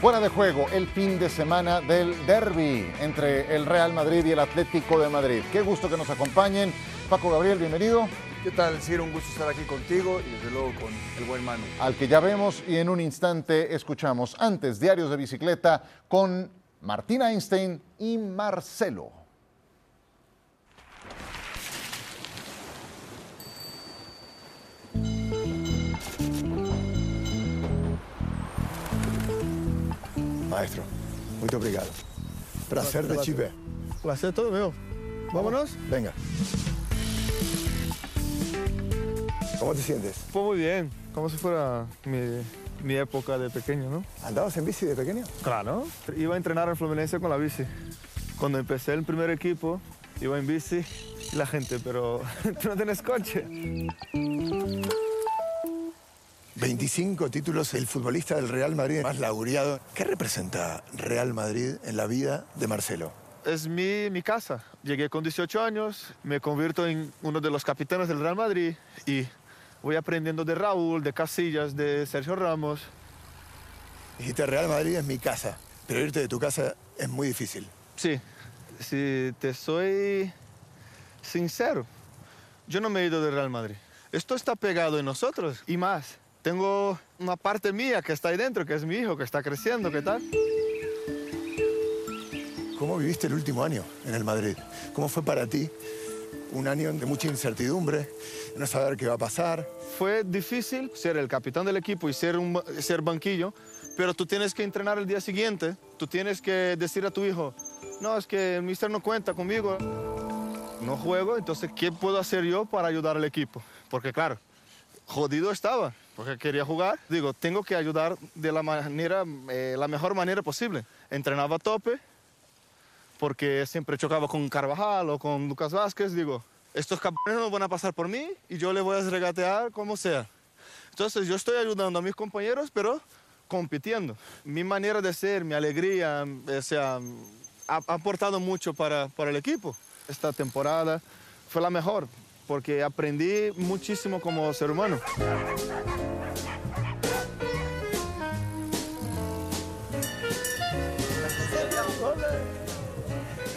Fuera de juego el fin de semana del derby entre el Real Madrid y el Atlético de Madrid. Qué gusto que nos acompañen. Paco Gabriel, bienvenido. ¿Qué tal, Ciro? Un gusto estar aquí contigo y desde luego con el buen Manu. Al que ya vemos y en un instante escuchamos antes Diarios de Bicicleta con Martín Einstein y Marcelo. Maestro, muito obrigado. Prazer de te ver. Placer todo meu. Vámonos. Venga. ¿Cómo te sientes? Fue muy bien, como si fuera mi, mi época de pequeño, ¿no? ¿Andabas en bici de pequeño? Claro. Iba a entrenar en Fluminense con la bici. Cuando empecé el primer equipo, iba en bici y la gente, pero tú no tienes coche. 25 títulos, el futbolista del Real Madrid más laureado. ¿Qué representa Real Madrid en la vida de Marcelo? Es mi, mi casa. Llegué con 18 años, me convierto en uno de los capitanes del Real Madrid y voy aprendiendo de Raúl, de Casillas, de Sergio Ramos. Dijiste Real Madrid es mi casa, pero irte de tu casa es muy difícil. Sí, si te soy sincero, yo no me he ido del Real Madrid. Esto está pegado en nosotros y más. Tengo una parte mía que está ahí dentro, que es mi hijo, que está creciendo, ¿qué tal? ¿Cómo viviste el último año en el Madrid? ¿Cómo fue para ti un año de mucha incertidumbre, no saber qué va a pasar? Fue difícil ser el capitán del equipo y ser, un, ser banquillo, pero tú tienes que entrenar el día siguiente, tú tienes que decir a tu hijo, no, es que el mister no cuenta conmigo, no juego, entonces, ¿qué puedo hacer yo para ayudar al equipo? Porque claro, jodido estaba, porque quería jugar. Digo, tengo que ayudar de la, manera, eh, la mejor manera posible. Entrenaba a tope, porque siempre chocaba con Carvajal o con Lucas Vázquez. Digo, estos cabrones no van a pasar por mí y yo les voy a regatear como sea. Entonces, yo estoy ayudando a mis compañeros, pero compitiendo. Mi manera de ser, mi alegría, o sea, ha, ha aportado mucho para, para el equipo. Esta temporada fue la mejor, porque aprendí muchísimo como ser humano.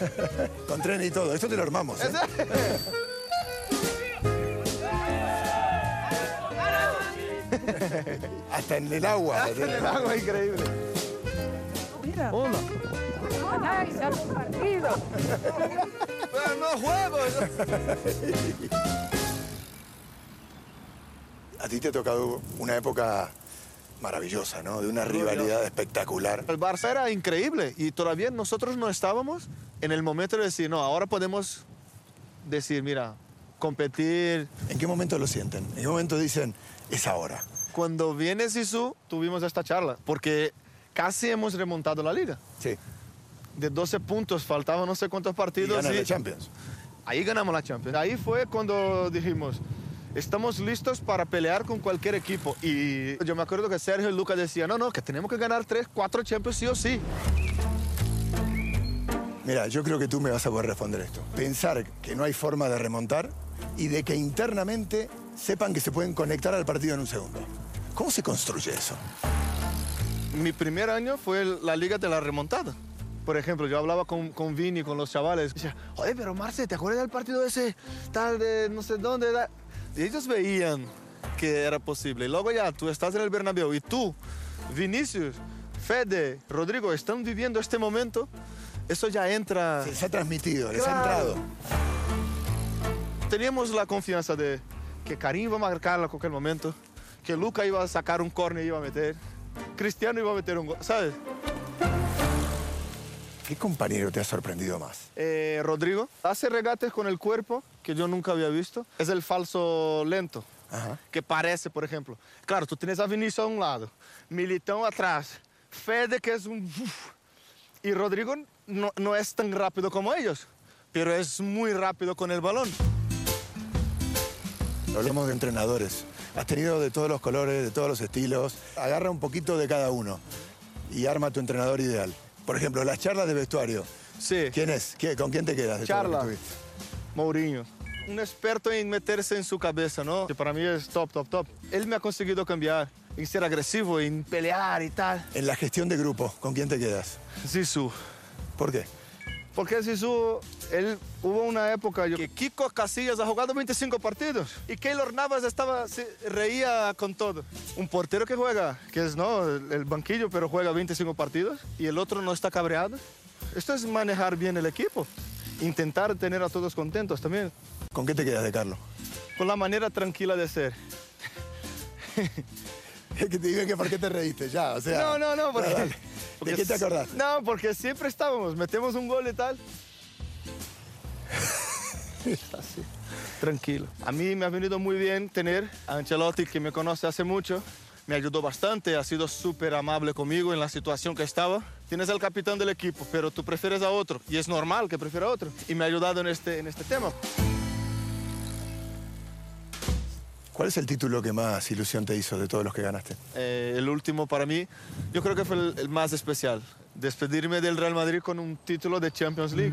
Con tren y todo. Esto te lo armamos. ¿eh? Hasta en el agua. En el agua, increíble. Mira, los partidos. Pero no. A ti te ha tocado una época maravillosa, ¿no? De una rivalidad espectacular. El Barça era increíble y todavía nosotros no estábamos en el momento de decir, no, ahora podemos decir, mira, competir. ¿En qué momento lo sienten? ¿En qué momento dicen, es ahora? Cuando viene Sisu, tuvimos esta charla, porque casi hemos remontado la liga. Sí. De 12 puntos, faltaban no sé cuántos Y partidos. ganan y- la Champions. Ahí ganamos la Champions. Ahí fue cuando dijimos, estamos listos para pelear con cualquier equipo. Y yo me acuerdo que Sergio y Lucas decían, no, no, que tenemos que ganar 3, 4 Champions sí o sí. Mira, yo creo que tú me vas a poder responder esto. Pensar que no hay forma de remontar y de que internamente sepan que se pueden conectar al partido en un segundo. ¿Cómo se construye eso? Mi primer año fue la liga de la remontada. Por ejemplo, yo hablaba con, con Vini, con los chavales. Decía, oye, pero Marce, ¿te acuerdas del partido ese tal de no sé dónde? da-?" Y ellos veían que era posible. Y luego ya tú estás en el Bernabéu y tú, Vinicius, Fede, Rodrigo, están viviendo este momento. Eso ya entra... Se les ha transmitido, les ha entrado. Teníamos la confianza de que Karim iba a marcar a cualquier momento, que Luca iba a sacar un córner y iba a meter, Cristiano iba a meter un gol, ¿sabes? ¿Qué compañero te ha sorprendido más? Eh, Rodrigo hace regates con el cuerpo que yo nunca había visto. Es el falso lento, Ajá. que parece, por ejemplo. Claro, tú tienes a Vinicius a un lado, Militão atrás, Fede que es un... y Rodrigo no, no es tan rápido como ellos, pero es muy rápido con el balón. Hablamos de entrenadores. Has tenido de todos los colores, de todos los estilos. Agarra un poquito de cada uno y arma tu entrenador ideal. Por ejemplo, las charlas de vestuario. Sí. ¿Quién es? ¿Qué- ¿Con quién te quedas? de que Charla. tuviste? Mourinho. un experto en meterse en su cabeza, ¿no? Que para mí es top, top, top. Él me ha conseguido cambiar en ser agresivo, en pelear y tal. En la gestión de grupo, ¿con quién te quedas? Sisu. ¿Por qué? Porque Sisu, él hubo una época yo- que Kiko Casillas ha jugado 25 partidos y Keylor Navas estaba, se reía con todo. Un portero que juega, que es no el, el banquillo, pero juega 25 partidos y el otro no está cabreado. Esto es manejar bien el equipo, intentar tener a todos contentos también, ¿Con qué te quedas de Carlos? con la manera tranquila de ser. Es que te digo que por qué te reíste ya, o sea... No, no, no, porque, dale. porque ¿De qué te acordás? No, porque siempre estábamos, metemos un gol y tal. Así, tranquilo. A mí me ha venido muy bien tener a Ancelotti, que me conoce hace mucho. Me ayudó bastante, ha sido súper amable conmigo en la situación que estaba. Tienes al capitán del equipo, pero tú prefieres a otro, y es normal que prefiera a otro. Y me ha ayudado en este, en este tema. ¿Cuál es el título que más ilusión te hizo de todos los que ganaste? Eh, el último para mí, yo creo que fue el, el más especial. Despedirme del Real Madrid con un título de Champions League.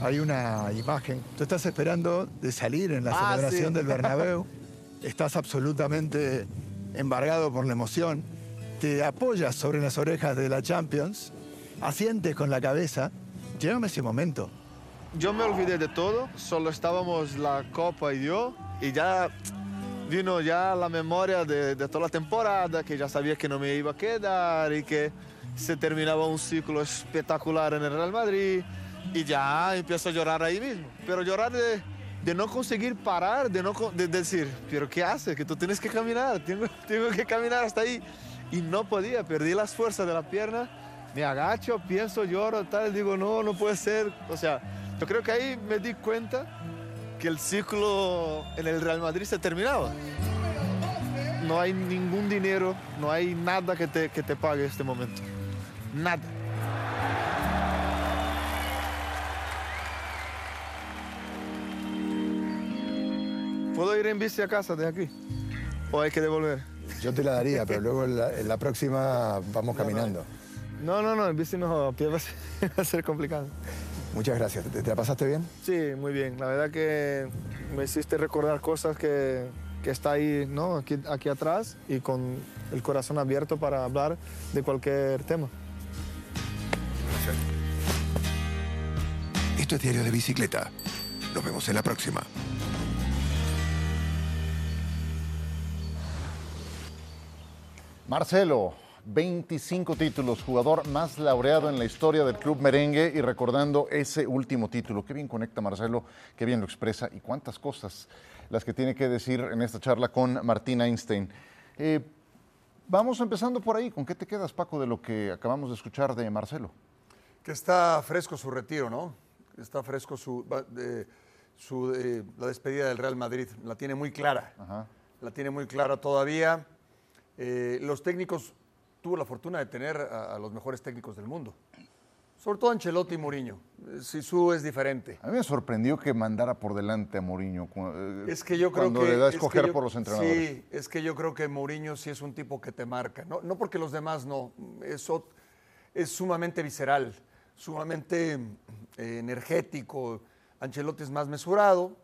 Hay una imagen. Tú estás esperando de salir en la Ah, celebración sí. del Bernabéu. Estás absolutamente embargado por la emoción. Te apoyas sobre las orejas de la Champions. Asientes con la cabeza. Llévame ese momento. Yo me olvidé de todo, solo estábamos la Copa y yo, y ya vino ya la memoria de, de toda la temporada, que ya sabía que no me iba a quedar y que se terminaba un ciclo espectacular en el Real Madrid, y ya empiezo a llorar ahí mismo. Pero llorar de, de no conseguir parar, de, no, de decir, pero ¿qué haces? Que tú tienes que caminar, tengo, tengo que caminar hasta ahí. Y no podía, perdí las fuerzas de la pierna, me agacho, pienso, lloro, tal, digo, no, no puede ser. O sea, yo creo que ahí me di cuenta que el ciclo en el Real Madrid se terminaba. No hay ningún dinero, no hay nada que te, que te pague este momento. Nada. ¿Puedo ir en bici a casa de aquí? ¿O hay que devolver? Yo te la daría, pero luego en la, en la próxima vamos caminando. No, no, no, en bici a pie va a ser, va a ser complicado. Muchas gracias. ¿Te, te la pasaste bien? Sí, muy bien. La verdad que me hiciste recordar cosas que, que está ahí, ¿no? Aquí, aquí atrás y con el corazón abierto para hablar de cualquier tema. Esto es Diario de Bicicleta. Nos vemos en la próxima. Marcelo, 25 títulos, jugador más laureado en la historia del club merengue y recordando ese último título. Qué bien conecta Marcelo, qué bien lo expresa y cuántas cosas las que tiene que decir en esta charla con Martín Einstein. Eh, vamos empezando por ahí. ¿Con qué te quedas, Paco, de lo que acabamos de escuchar de Marcelo? Que está fresco su retiro, ¿no? Está fresco su, eh, la despedida del Real Madrid. La tiene muy clara. Ajá. La tiene muy clara todavía. Eh, los técnicos, tuvo la fortuna de tener a, a los mejores técnicos del mundo. Sobre todo Ancelotti y Mourinho. Sisu es diferente. A mí me sorprendió que mandara por delante a Mourinho. eh, Es que yo creo cuando que. le da a es que escoger yo- por los entrenadores. Sí, es que yo creo que Mourinho sí es un tipo que te marca. No, no porque los demás no. Eso es sumamente visceral, sumamente eh, energético. Ancelotti es más mesurado.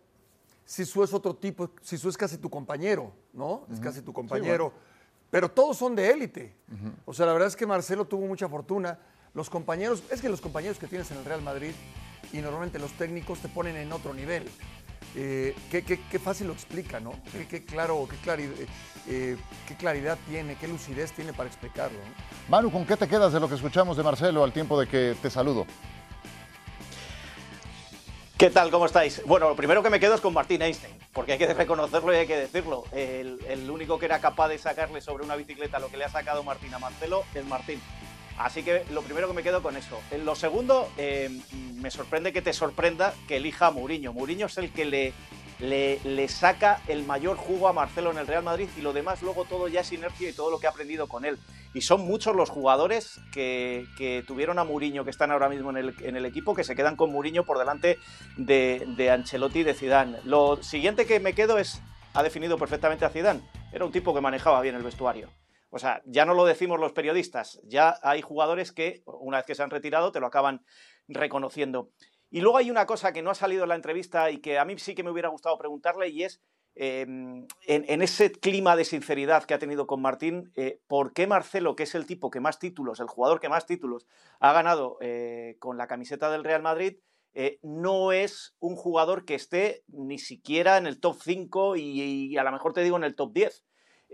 Sisu es otro tipo. Sisu es casi tu compañero, ¿no? Es casi tu compañero. Pero todos son de élite. O sea, la verdad es que Marcelo tuvo mucha fortuna. Los compañeros, es que los compañeros que tienes en el Real Madrid y normalmente los técnicos te ponen en otro nivel. Eh, qué, fácil lo explica, ¿no? Qué, claro, qué, claridad, qué claridad tiene, qué lucidez tiene para explicarlo. Manu, ¿con qué te quedas de lo que escuchamos de Marcelo al tiempo de que te saludo? ¿Qué tal? ¿Cómo estáis? Bueno, lo primero que me quedo es con Martín Einstein, porque hay que reconocerlo y hay que decirlo. El, el único que era capaz de sacarle sobre una bicicleta lo que le ha sacado Martín a Marcelo es Martín. Así que lo primero que me quedo con eso. Lo segundo, eh, me sorprende que te sorprenda que elija a Mourinho. Mourinho es el que le, le, saca el mayor jugo a Marcelo en el Real Madrid y lo demás luego todo ya es inercia y todo lo que ha aprendido con él. Y son muchos los jugadores que, que tuvieron a Mourinho, que están ahora mismo en el, en el equipo, que se quedan con Mourinho por delante de, de Ancelotti y de Zidane. Lo siguiente que me quedo es, ha definido perfectamente a Zidane. Era un tipo que manejaba bien el vestuario. O sea, ya no lo decimos los periodistas, ya hay jugadores que una vez que se han retirado te lo acaban reconociendo. Y luego hay una cosa que no ha salido en la entrevista y que a mí sí que me hubiera gustado preguntarle y es, en, en ese clima de sinceridad que ha tenido con Martín, eh, ¿por qué Marcelo, que es el tipo que más títulos, el jugador que más títulos ha ganado eh, con la camiseta del Real Madrid, eh, no es un jugador que esté ni siquiera en el top 5 y, y a lo mejor te digo en el top 10?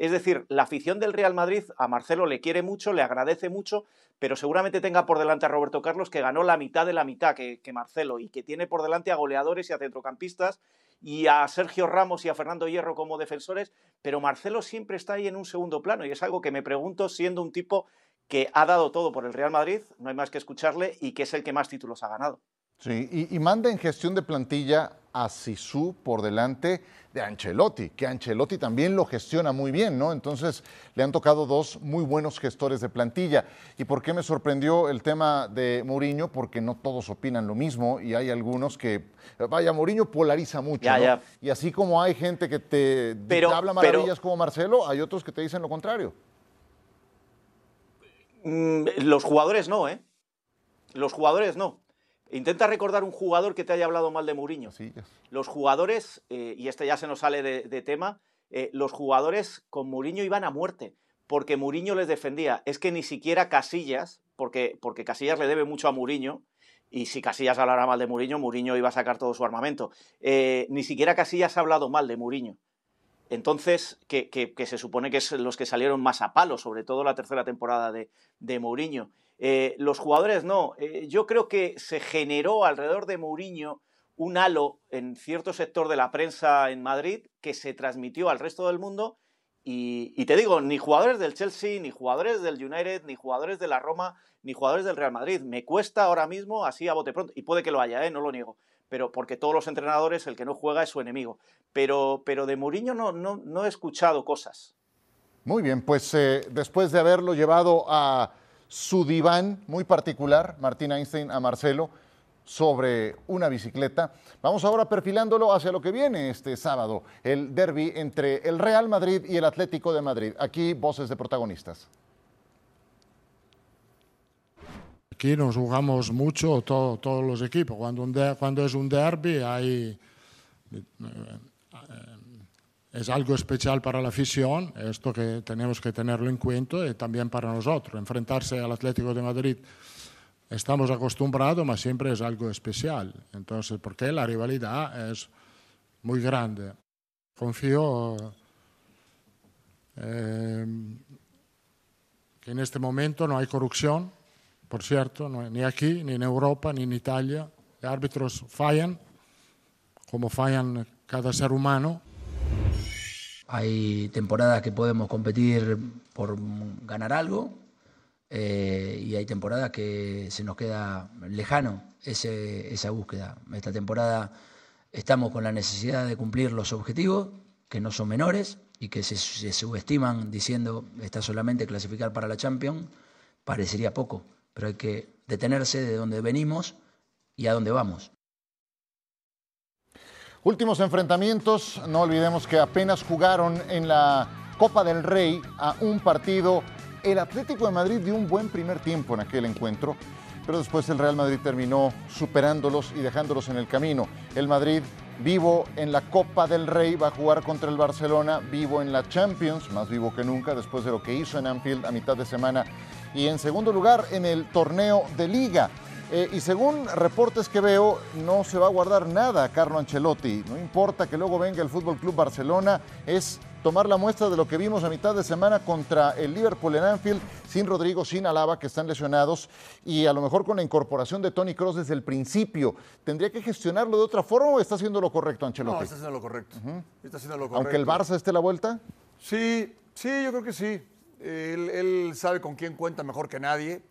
Es decir, la afición del Real Madrid a Marcelo le quiere mucho, le agradece mucho, pero seguramente tenga por delante a Roberto Carlos, que ganó la mitad de la mitad que, Marcelo y que tiene por delante a goleadores y a centrocampistas y a Sergio Ramos y a Fernando Hierro como defensores, pero Marcelo siempre está ahí en un segundo plano y es algo que me pregunto siendo un tipo que ha dado todo por el Real Madrid, no hay más que escucharle y que es el que más títulos ha ganado. Sí, y, y manda en gestión de plantilla a Sisu por delante de Ancelotti, que Ancelotti también lo gestiona muy bien, ¿no? Entonces le han tocado dos muy buenos gestores de plantilla. ¿Y por qué me sorprendió el tema de Mourinho? Porque no todos opinan lo mismo y hay algunos que, vaya, Mourinho polariza mucho, Ya, ¿no? ya. Y así como hay gente que te Pero- te habla pero- maravillas como Marcelo, hay otros que te dicen lo contrario. Mm, los jugadores no, ¿eh? Los jugadores no. Intenta recordar un jugador que te haya hablado mal de Mourinho. Es. Los jugadores, eh, y este ya se nos sale de, de tema, eh, los jugadores con Mourinho iban a muerte, porque Mourinho les defendía. Es que ni siquiera Casillas, porque, porque Casillas le debe mucho a Mourinho, y si Casillas hablara mal de Mourinho, Mourinho iba a sacar todo su armamento. Eh, ni siquiera Casillas ha hablado mal de Mourinho. Entonces, que, que- que se supone que es los que salieron más a palo, sobre todo la tercera temporada de, de Mourinho. Eh, los jugadores no. Eh, yo creo que se generó alrededor de Mourinho un halo en cierto sector de la prensa en Madrid que se transmitió al resto del mundo. Y, te digo, ni jugadores del Chelsea, ni jugadores del United, ni jugadores de la Roma, ni jugadores del Real Madrid. Me cuesta ahora mismo, así a bote pronto, y puede que lo haya, ¿eh? no lo niego, pero porque todos los entrenadores, el que no juega es su enemigo. Pero, pero de Mourinho no, no, no he escuchado cosas. Muy bien, pues eh, después de haberlo llevado a su diván muy particular, Martín Einstein, a Marcelo, sobre una bicicleta, vamos ahora perfilándolo hacia lo que viene este sábado, el derby entre el Real Madrid y el Atlético de Madrid. Aquí voces de protagonistas. Aquí nos jugamos mucho todo- todos los equipos. Cuando, cuando es un derby hay, es algo especial para la afición, esto que tenemos que tenerlo en cuenta y también para nosotros. Enfrentarse al Atlético de Madrid estamos acostumbrados, pero siempre es algo especial. Entonces, porque la rivalidad es muy grande. Confío eh, que en este momento no hay corrupción, por cierto, no- ni aquí, ni en Europa, ni en Italia. Los árbitros fallan, como fallan cada ser humano. Hay temporadas que podemos competir por ganar algo eh, y hay temporadas que se nos queda lejano ese- esa búsqueda. Esta temporada estamos con la necesidad de cumplir los objetivos, que no son menores y que se, se subestiman diciendo está solamente clasificar para la Champions, parecería poco, pero hay que detenerse de donde venimos y a dónde vamos. Últimos enfrentamientos, no olvidemos que apenas jugaron en la Copa del Rey a un partido. El Atlético de Madrid dio un buen primer tiempo en aquel encuentro, pero después el Real Madrid terminó superándolos y dejándolos en el camino. El Madrid, vivo en la Copa del Rey, va a jugar contra el Barcelona, vivo en la Champions, más vivo que nunca después de lo que hizo en Anfield a mitad de semana. Y en segundo lugar, en el torneo de Liga. Eh, y según reportes que veo, no se va a guardar nada a Carlo Ancelotti. No importa que luego venga el Fútbol Club Barcelona, es tomar la muestra de lo que vimos a mitad de semana contra el Liverpool en Anfield, sin Rodrigo, sin Alaba, que están lesionados, y a lo mejor con la incorporación de Tony Cross desde el principio. ¿Tendría que gestionarlo de otra forma o está haciendo lo correcto Ancelotti? No, está haciendo lo correcto. Está haciendo lo correcto. Aunque el Barça esté la vuelta. Sí, sí, yo creo que sí. Él, él sabe con quién cuenta mejor que nadie.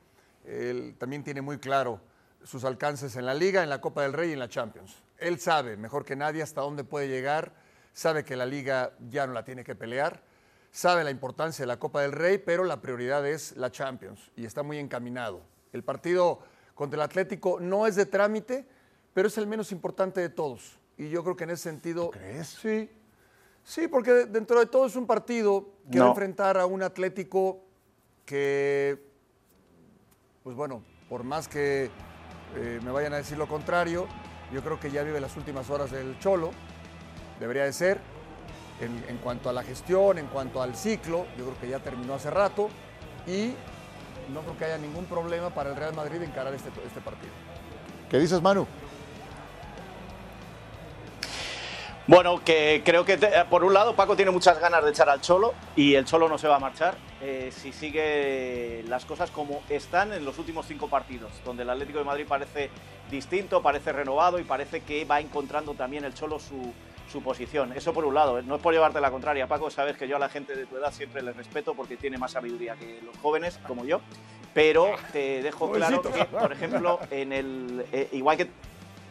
Él también tiene muy claro sus alcances en la Liga, en la Copa del Rey y en la Champions. Él sabe mejor que nadie hasta dónde puede llegar, sabe que la Liga ya no la tiene que pelear, sabe la importancia de la Copa del Rey, pero la prioridad es la Champions y está muy encaminado. El partido contra el Atlético no es de trámite, pero es el menos importante de todos. Y yo creo que en ese sentido... crees? Sí, Sí, porque dentro de todo es un partido que va a enfrentar a un Atlético que, pues bueno, por más que eh, me vayan a decir lo contrario. Yo creo que ya vive las últimas horas del Cholo, debería de ser. En, en cuanto a la gestión, en cuanto al ciclo, yo creo que ya terminó hace rato y no creo que haya ningún problema para el Real Madrid encarar este, este partido. ¿Qué dices, Manu? Bueno, que creo que te- por un lado Paco tiene muchas ganas de echar al Cholo y el Cholo no se va a marchar eh, si sigue las cosas como están en los últimos cinco partidos, donde el Atlético de Madrid parece distinto, parece renovado y parece que va encontrando también el Cholo su, su posición. Eso por un lado, ¿eh? no es por llevarte la contraria, Paco, sabes que yo a la gente de tu edad siempre les respeto porque tiene más sabiduría que los jóvenes como yo, pero te dejo claro que, por ejemplo, en el eh, igual que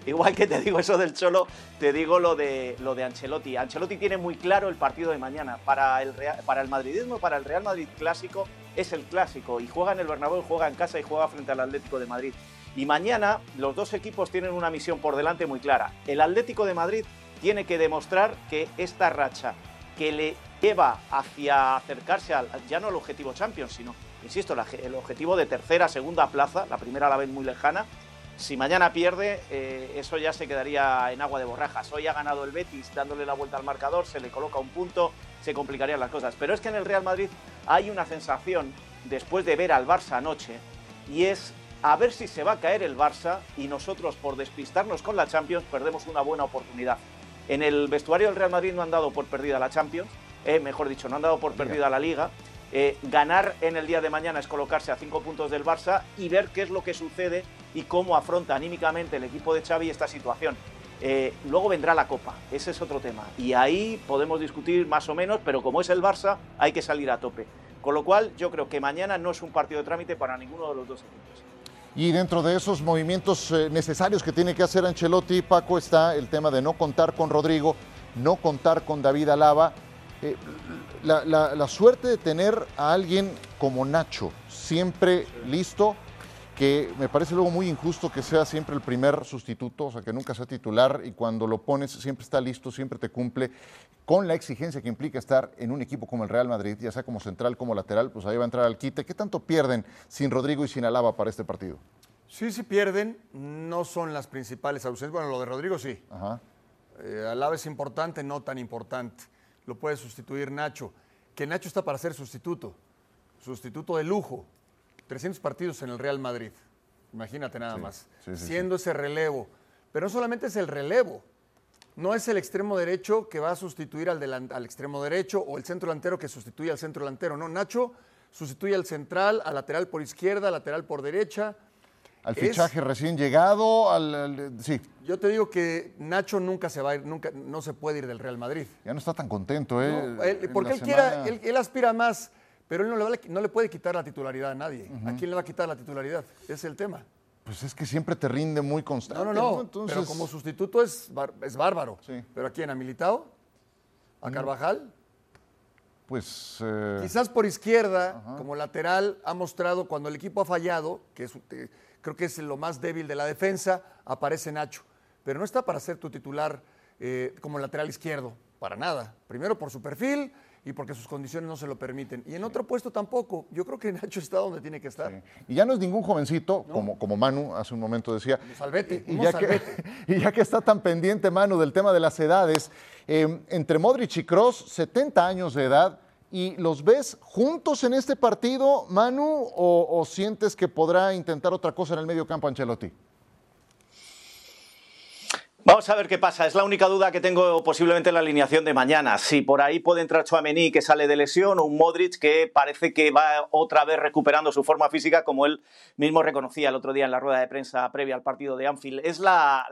Igual que te digo eso del Cholo, te digo lo de, lo de Ancelotti. Ancelotti tiene muy claro el partido de mañana. Para el, Real- para el madridismo, para el Real Madrid clásico, es el clásico. Y juega en el Bernabéu, juega en casa y juega frente al Atlético de Madrid. Y mañana los dos equipos tienen una misión por delante muy clara. El Atlético de Madrid tiene que demostrar que esta racha que le lleva hacia acercarse al, ya no al objetivo Champions, sino, insisto, el objetivo de tercera, segunda plaza, la primera a la vez muy lejana, si mañana pierde, eh, eso ya se quedaría en agua de borrajas. Hoy ha ganado el Betis dándole la vuelta al marcador, se le coloca un punto, se complicarían las cosas. Pero es que en el Real Madrid hay una sensación, después de ver al Barça anoche, y es a ver si se va a caer el Barça y nosotros, por despistarnos con la Champions, perdemos una buena oportunidad. En el vestuario del Real Madrid no han dado por perdida la Champions, eh, mejor dicho, no han dado por perdida la Liga. Eh, ganar en el día de mañana es colocarse a cinco puntos del Barça y ver qué es lo que sucede y cómo afronta anímicamente el equipo de Xavi esta situación. Eh, luego vendrá la Copa, ese es otro tema. Y ahí podemos discutir más o menos, pero como es el Barça, hay que salir a tope. Con lo cual, yo creo que mañana no es un partido de trámite para ninguno de los dos equipos. Y dentro de esos movimientos eh, necesarios que tiene que hacer Ancelotti, Paco, está el tema de no contar con Rodrigo, no contar con David Alaba. Eh, la, suerte de tener a alguien como Nacho, siempre listo, que me parece luego muy injusto que sea siempre el primer sustituto, o sea, que nunca sea titular y cuando lo pones siempre está listo, siempre te cumple, con la exigencia que implica estar en un equipo como el Real Madrid, ya sea como central, como lateral, pues ahí va a entrar al quite. ¿Qué tanto pierden sin Rodrigo y sin Alaba para este partido? Sí, sí pierden, no son las principales ausencias. Bueno, lo de Rodrigo sí. Ajá. Eh, Alaba es importante, no tan importante. Lo puede sustituir Nacho. Que Nacho está para ser sustituto. Sustituto de lujo. 300 partidos en el Real Madrid. Imagínate nada más. sí, sí, Siendo ese relevo. Pero no solamente es el relevo. No es el extremo derecho que va a sustituir al, al extremo derecho o el centro delantero que sustituye al centro delantero. No, Nacho sustituye al central, al lateral por izquierda, lateral por derecha. Al Es- fichaje recién llegado, al, al- sí, Yo te digo que Nacho nunca se va a ir, nunca, no se puede ir del Real Madrid. ya no está tan contento, ¿eh? No, él- porque él, quiera, él aspira más, pero él no le, va- no le puede quitar la titularidad a nadie. ¿A quién le va a quitar la titularidad? Ese es el tema. Pues es que siempre te rinde muy constante. No, no, no. Entonces, Pero como sustituto es, bar- es bárbaro. Sí. ¿Pero a quién? ¿A Militao? ¿A Carvajal? pues... eh, Quizás por izquierda, como lateral, ha mostrado cuando el equipo ha fallado, que es, eh, creo que es lo más débil de la defensa, aparece Nacho. Pero no está para ser tu titular eh, como lateral izquierdo, para nada. Primero por su perfil y porque sus condiciones no se lo permiten. Y en otro puesto tampoco. Yo creo que Nacho está donde tiene que estar. Y ya no es ningún jovencito, como, como Manu hace un momento decía. Salvete, Y uno ya, que, salvete. y ya que está tan pendiente, Manu, del tema de las edades, eh, entre Modric y Cross, 70 años de edad, ¿y los ves juntos en este partido, Manu, o, o sientes que podrá intentar otra cosa en el medio campo Ancelotti? Vamos a ver qué pasa. Es la única duda que tengo posiblemente en la alineación de mañana. Si por ahí puede entrar Chouameni que sale de lesión o un Modric que parece que va otra vez recuperando su forma física como él mismo reconocía el otro día en la rueda de prensa previa al partido de Anfield. Es la,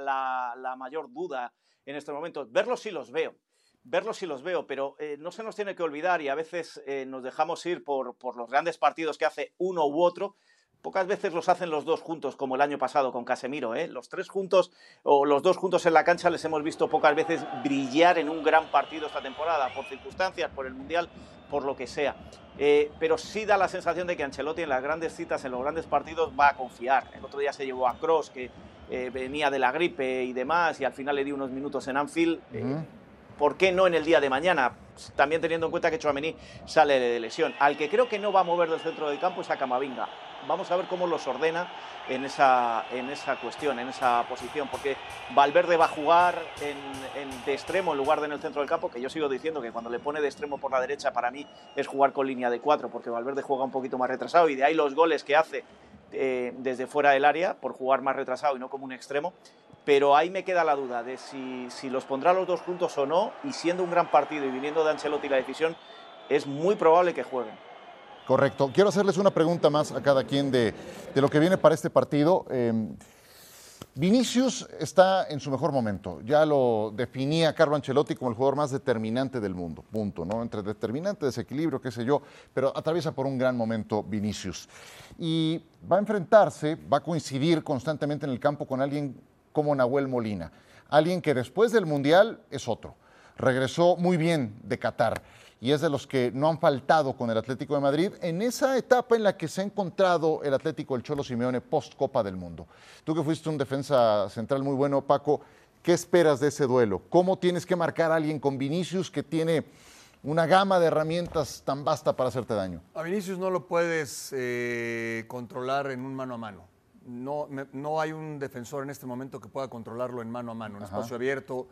mayor duda en estos momentos. Verlos sí los veo. Verlos sí los veo, pero eh, no se nos tiene que olvidar y a veces eh, nos dejamos ir por los grandes partidos que hace uno u otro. Pocas veces los hacen los dos juntos, como el año pasado con Casemiro. ¿eh? Los tres juntos o los dos juntos en la cancha les hemos visto pocas veces brillar en un gran partido esta temporada, por circunstancias, por el Mundial, por lo que sea. Eh, pero sí da la sensación de que Ancelotti en las grandes citas, en los grandes partidos, va a confiar. El otro día se llevó a Cross, que eh, venía de la gripe y demás, y al final le dio unos minutos en Anfield. Eh, ¿Por qué no en el día de mañana? También teniendo en cuenta que Chouameni sale de lesión. Al que creo que no va a mover del centro del campo es a Camavinga. Vamos a ver cómo los ordena en esa, en esa cuestión, en esa posición, porque Valverde va a jugar de extremo en lugar de en el centro del campo, que yo sigo diciendo que cuando le pone de extremo por la derecha para mí es jugar con línea de cuatro, porque Valverde juega un poquito más retrasado y de ahí los goles que hace eh, desde fuera del área por jugar más retrasado y no como un extremo. Pero ahí me queda la duda de si, si los pondrá los dos juntos o no, y siendo un gran partido y viniendo de Ancelotti la decisión, es muy probable que jueguen. Correcto. Quiero hacerles una pregunta más a cada quien de, de lo que viene para este partido. Eh, Vinicius está en su mejor momento. Ya lo definía Carlo Ancelotti como el jugador más determinante del mundo. Punto, ¿no? Entre determinante, desequilibrio, qué sé yo, pero atraviesa por un gran momento Vinicius. Y va a enfrentarse, va a coincidir constantemente en el campo con alguien como Nahuel Molina. Alguien que después del Mundial es otro. Regresó muy bien de Qatar y es de los que no han faltado con el Atlético de Madrid en esa etapa en la que se ha encontrado el Atlético el Cholo Simeone post Copa del Mundo. Tú que fuiste un defensa central muy bueno, Paco, ¿qué esperas de ese duelo? ¿Cómo tienes que marcar a alguien con Vinicius que tiene una gama de herramientas tan vasta para hacerte daño? A Vinicius no lo puedes eh, controlar en un mano a mano. No, me- no hay un defensor en este momento que pueda controlarlo en mano a mano, en Ajá. espacio abierto.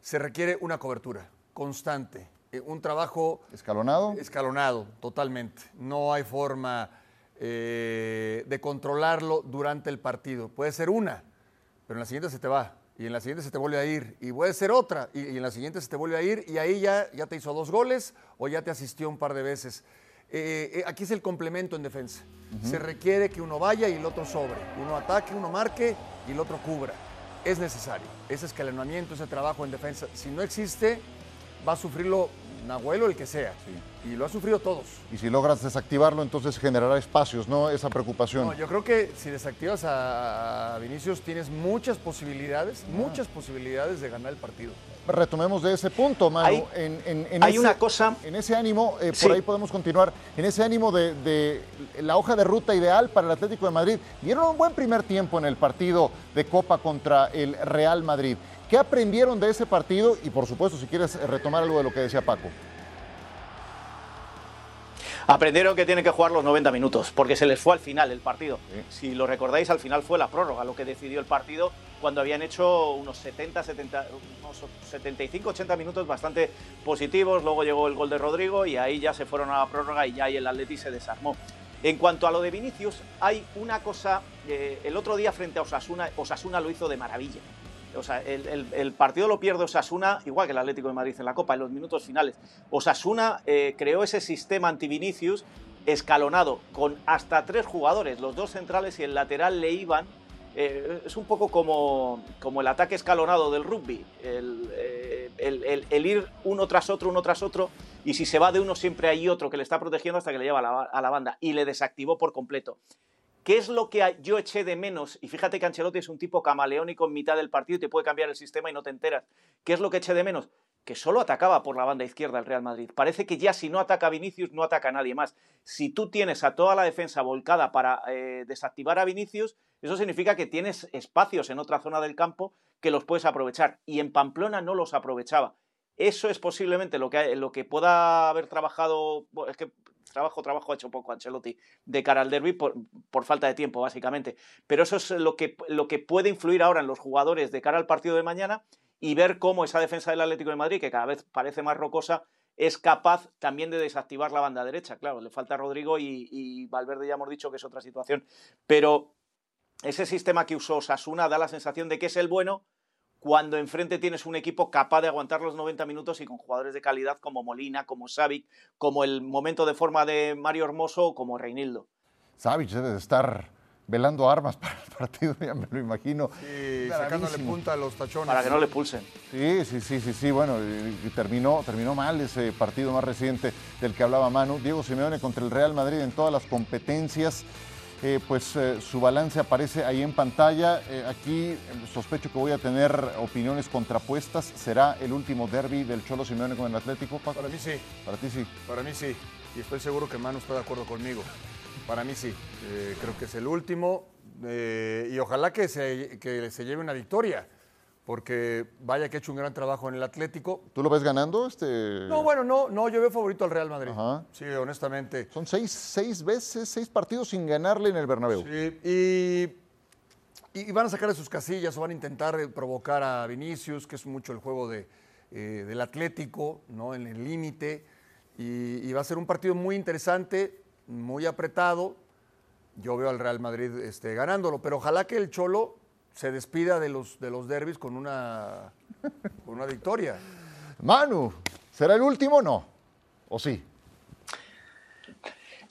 Se requiere una cobertura constante, eh, un trabajo ¿Escalonado? escalonado, totalmente. No hay forma eh, de controlarlo durante el partido. Puede ser una, pero en la siguiente se te va. Y en la siguiente se te vuelve a ir. Y puede ser otra. Y, y en la siguiente se te vuelve a ir. Y ahí ya, ya te hizo dos goles o ya te asistió un par de veces. Eh, eh, aquí es el complemento en defensa. Se requiere que uno vaya y el otro sobre. Uno ataque, uno marque y el otro cubra. Es necesario. Ese escalonamiento, ese trabajo en defensa. Si no existe, va a sufrirlo Nahuel o el que sea. Y lo ha sufrido todos. Y si logras desactivarlo, entonces generará espacios, ¿no? Esa preocupación. No, yo creo que si desactivas a, Vinicius tienes muchas posibilidades, Ah. muchas posibilidades de ganar el partido. Retomemos de ese punto, Manu. Hay- en, en- en hay ese- una cosa- En ese ánimo, eh, por Sí. ahí podemos continuar. En ese ánimo de, de la hoja de ruta ideal para el Atlético de Madrid. Dieron un buen primer tiempo en el partido de Copa contra el Real Madrid. ¿Qué aprendieron de ese partido? Y por supuesto, si quieres eh, retomar algo de lo que decía Paco. Aprendieron que tienen que jugar los 90 minutos, porque se les fue al final el partido. Si lo recordáis, al final fue la prórroga lo que decidió el partido cuando habían hecho unos 70, 70, unos 75, 80 minutos bastante positivos. Luego llegó el gol de Rodrigo y ahí ya se fueron a la prórroga y ya ahí el Atleti se desarmó. En cuanto a lo de Vinicius, hay una cosa, eh, el otro día frente a Osasuna, Osasuna lo hizo de maravilla. O sea, el, partido lo pierde Osasuna, igual que el Atlético de Madrid en la Copa, en los minutos finales. Osasuna eh, creó ese sistema anti-Vinicius escalonado, con hasta tres jugadores, los dos centrales y el lateral le iban. eh, es un poco como, como el ataque escalonado del rugby, el, eh, el- ir uno tras otro, uno tras otro, y si se va de uno siempre hay otro que le está protegiendo hasta que le lleva a la banda, y le desactivó por completo. ¿Qué es lo que yo eché de menos? Y fíjate que Ancelotti es un tipo camaleónico en mitad del partido y te puede cambiar el sistema y no te enteras. ¿Qué es lo que eché de menos? Que solo atacaba por la banda izquierda el Real Madrid. Parece que ya si no ataca a Vinicius, no ataca a nadie más. Si tú tienes a toda la defensa volcada para eh, desactivar a Vinicius, eso significa que tienes espacios en otra zona del campo que los puedes aprovechar. Y en Pamplona no los aprovechaba. Eso es posiblemente lo que, lo que pueda haber trabajado. Trabajo, trabajo ha hecho poco Ancelotti de cara al derby por, por falta de tiempo, básicamente. Pero eso es lo que, lo que puede influir ahora en los jugadores de cara al partido de mañana y ver cómo esa defensa del Atlético de Madrid, que cada vez parece más rocosa, es capaz también de desactivar la banda derecha. Claro, le falta Rodrigo y, y Valverde ya hemos dicho que es otra situación. Pero ese sistema que usó Sasuna da la sensación de que es el bueno cuando enfrente tienes un equipo capaz de aguantar los 90 minutos y con jugadores de calidad como Molina, como Savic, como el momento de forma de Mario Hermoso o como Reinildo. Savic debe de estar velando armas para el partido, ya me lo imagino. Y sacándole punta a los tachones. Para que no le pulsen. Sí, sí, sí, sí, sí, bueno, y- y terminó, terminó mal ese partido más reciente del que hablaba Manu. Diego Simeone contra el Real Madrid en todas las competencias. Eh, pues eh, su balance aparece ahí en pantalla. Eh, aquí sospecho que voy a tener opiniones contrapuestas. ¿Será el último derby del Cholo Simeone con el Atlético? Paco? Para mí sí, Para ti sí. para mí sí. Y estoy seguro que Manu está de acuerdo conmigo. Para mí sí. Creo que es el último. y ojalá que se, que se lleve una victoria. Porque vaya que ha hecho un gran trabajo en el Atlético. ¿Tú lo ves ganando? Este... No, bueno, no, no, yo veo favorito al Real Madrid. Ajá. Sí, honestamente. Son seis, seis veces, seis partidos sin ganarle en el Bernabéu. Sí, y, y van a sacar de sus casillas o van a intentar eh, provocar a Vinicius, que es mucho el juego de, eh, del Atlético, ¿no? En el límite. Y, y va a ser un partido muy interesante, muy apretado. Yo veo al Real Madrid este, ganándolo, pero ojalá que el Cholo se despida de los, de los derbis con una, con una victoria. Manu, ¿será el último o no? ¿O sí?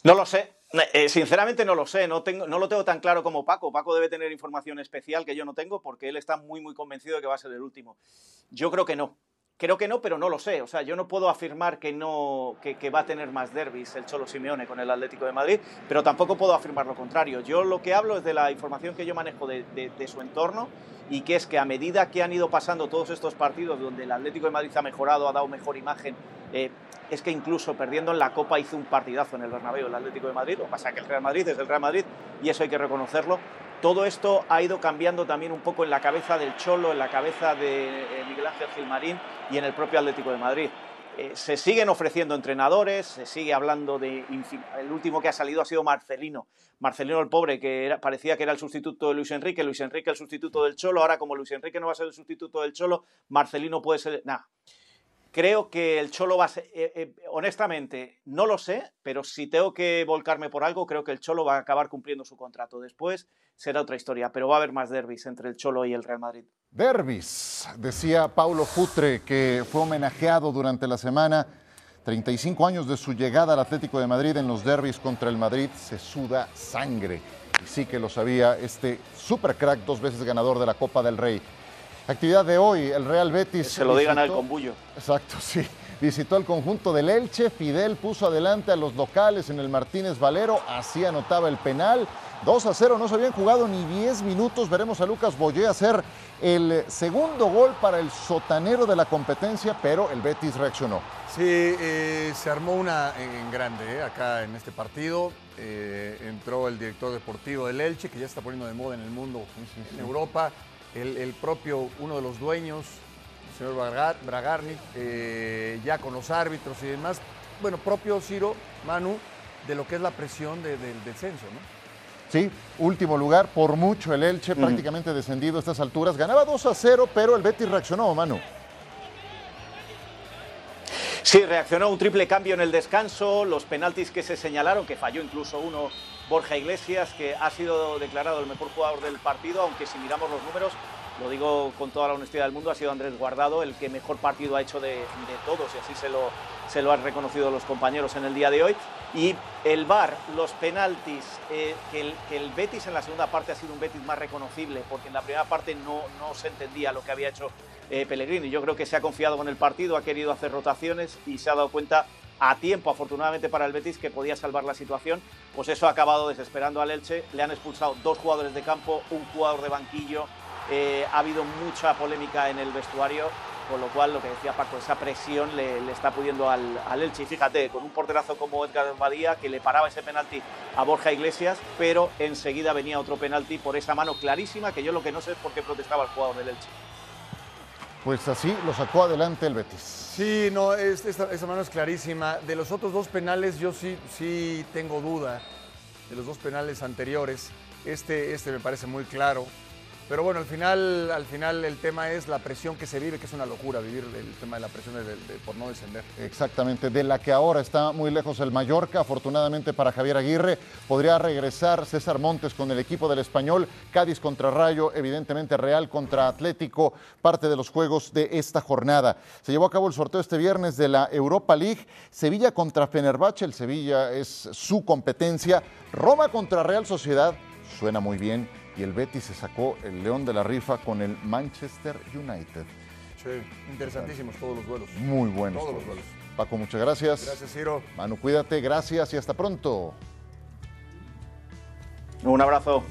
No lo sé. Eh, sinceramente no lo sé, no, tengo, no lo tengo tan claro como Paco. Paco debe tener información especial que yo no tengo porque él está muy, muy convencido de que va a ser el último. Yo creo que no. Creo que no, pero no lo sé. O sea, yo no puedo afirmar que, no, que, va a tener más derbis el Cholo Simeone con el Atlético de Madrid, pero tampoco puedo afirmar lo contrario. Yo lo que hablo es de la información que yo manejo de su entorno y que es que a medida que han ido pasando todos estos partidos donde el Atlético de Madrid ha mejorado, ha dado mejor imagen, eh, es que incluso perdiendo en la Copa hizo un partidazo en el Bernabéu el Atlético de Madrid, lo que pasa es que el Real Madrid es el Real Madrid y eso hay que reconocerlo. Todo esto ha ido cambiando también un poco en la cabeza del Cholo, en la cabeza de eh, Miguel Ángel Gilmarín y en el propio Atlético de Madrid. Eh, se siguen ofreciendo entrenadores, se sigue hablando de... El último que ha salido ha sido Marcelino. Marcelino el pobre, que parecía que era el sustituto de Luis Enrique, Luis Enrique el sustituto del Cholo, ahora como Luis Enrique no va a ser el sustituto del Cholo, Marcelino puede ser... Nada. Creo que el Cholo va a ser, eh, eh, honestamente, no lo sé, pero si tengo que volcarme por algo, creo que el Cholo va a acabar cumpliendo su contrato. Después será otra historia, pero va a haber más derbis entre el Cholo y el Real Madrid. Derbis, decía Paulo Futre, que fue homenajeado durante la semana. 35 años de su llegada al Atlético de Madrid en los derbis contra el Madrid, se suda sangre. Y sí que lo sabía este supercrack, dos veces ganador de la Copa del Rey. Actividad de hoy, el Real Betis. Que se lo digan al combullo. Exacto, sí. Visitó el conjunto del Elche, Fidel puso adelante a los locales en el Martínez Valero, así anotaba el penal. 2 a 0, no se habían jugado ni 10 minutos. Veremos a Lucas Boyé hacer el segundo gol para el sotanero de la competencia, pero el Betis reaccionó. Sí, eh, se armó una en grande eh, acá en este partido. Eh, entró el director deportivo del Elche, que ya está poniendo de moda en el mundo, en Europa. El, el propio, uno de los dueños, el señor Bragar, Bragarni, eh, ya con los árbitros y demás. Bueno, propio Ciro, Manu, de lo que es la presión de, del descenso, ¿no? Sí, último lugar, por mucho el Elche, mm. prácticamente descendido a estas alturas. Ganaba 2 a 0, pero el Betis reaccionó, Manu. Sí, reaccionó un triple cambio en el descanso, los penaltis que se señalaron, que falló incluso uno Borja Iglesias, que ha sido declarado el mejor jugador del partido, aunque si miramos los números, lo digo con toda la honestidad del mundo, ha sido Andrés Guardado el que mejor partido ha hecho de, todos y así se lo, se lo han reconocido los compañeros en el día de hoy. Y el VAR, los penaltis, eh, que, el, que, el, Betis en la segunda parte ha sido un Betis más reconocible, porque en la primera parte no, no se entendía lo que había hecho eh, Pellegrini. Yo creo que se ha confiado con el partido, ha querido hacer rotaciones y se ha dado cuenta a tiempo, afortunadamente para el Betis, que podía salvar la situación. Pues eso ha acabado desesperando al Elche. Le han expulsado dos jugadores de campo, un jugador de banquillo. Eh, ha habido mucha polémica en el vestuario con lo cual lo que decía Paco, esa presión le, está pudiendo al, al, Elche. Y fíjate, con un porterazo como Edgar Badía que le paraba ese penalti a Borja Iglesias, pero enseguida venía otro penalti por esa mano clarísima, que yo lo que no sé es por qué protestaba el jugador del Elche. Pues así lo sacó adelante el Betis. Sí, no, es, esta, mano es clarísima. De los otros dos penales yo sí, sí tengo duda, de los dos penales anteriores. Este, este me parece muy claro. Pero bueno, al final, al final el tema es la presión que se vive, que es una locura vivir el tema de la presión de, por no descender. Exactamente, de la que ahora está muy lejos el Mallorca. Afortunadamente para Javier Aguirre podría regresar César Montes con el equipo del español. Cádiz contra Rayo, evidentemente Real contra Atlético, parte de los juegos de esta jornada. Se llevó a cabo el sorteo este viernes de la Europa League. Sevilla contra Fenerbahce, el Sevilla es su competencia. Roma contra Real Sociedad, suena muy bien y el Betis se sacó el león de la rifa con el Manchester United. Sí, interesantísimos todos los duelos. Muy buenos. Todos, todos. los duelos. Paco, muchas gracias. Gracias, Ciro. Manu, cuídate, gracias y hasta pronto. Un abrazo.